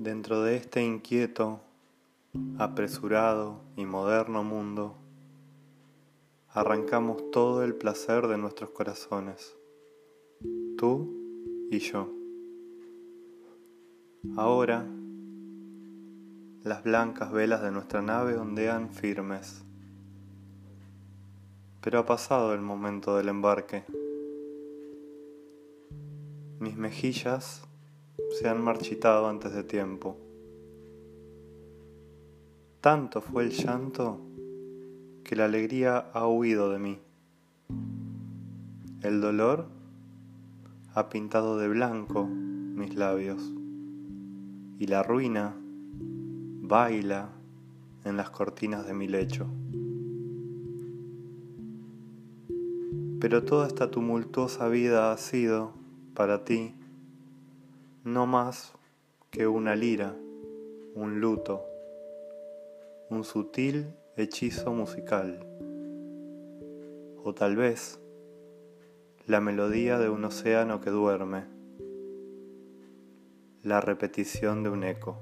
Dentro de este inquieto, apresurado y moderno mundo, arrancamos todo el placer de nuestros corazones, tú y yo. Ahora, las blancas velas de nuestra nave ondean firmes, pero ha pasado el momento del embarque. Mis mejillas se han marchitado antes de tiempo. Tanto fue el llanto que la alegría ha huido de mí. El dolor ha pintado de blanco mis labios y la ruina baila en las cortinas de mi lecho. Pero toda esta tumultuosa vida ha sido, para ti, no más que una lira, un luto, un sutil hechizo musical, o tal vez la melodía de un océano que duerme, la repetición de un eco.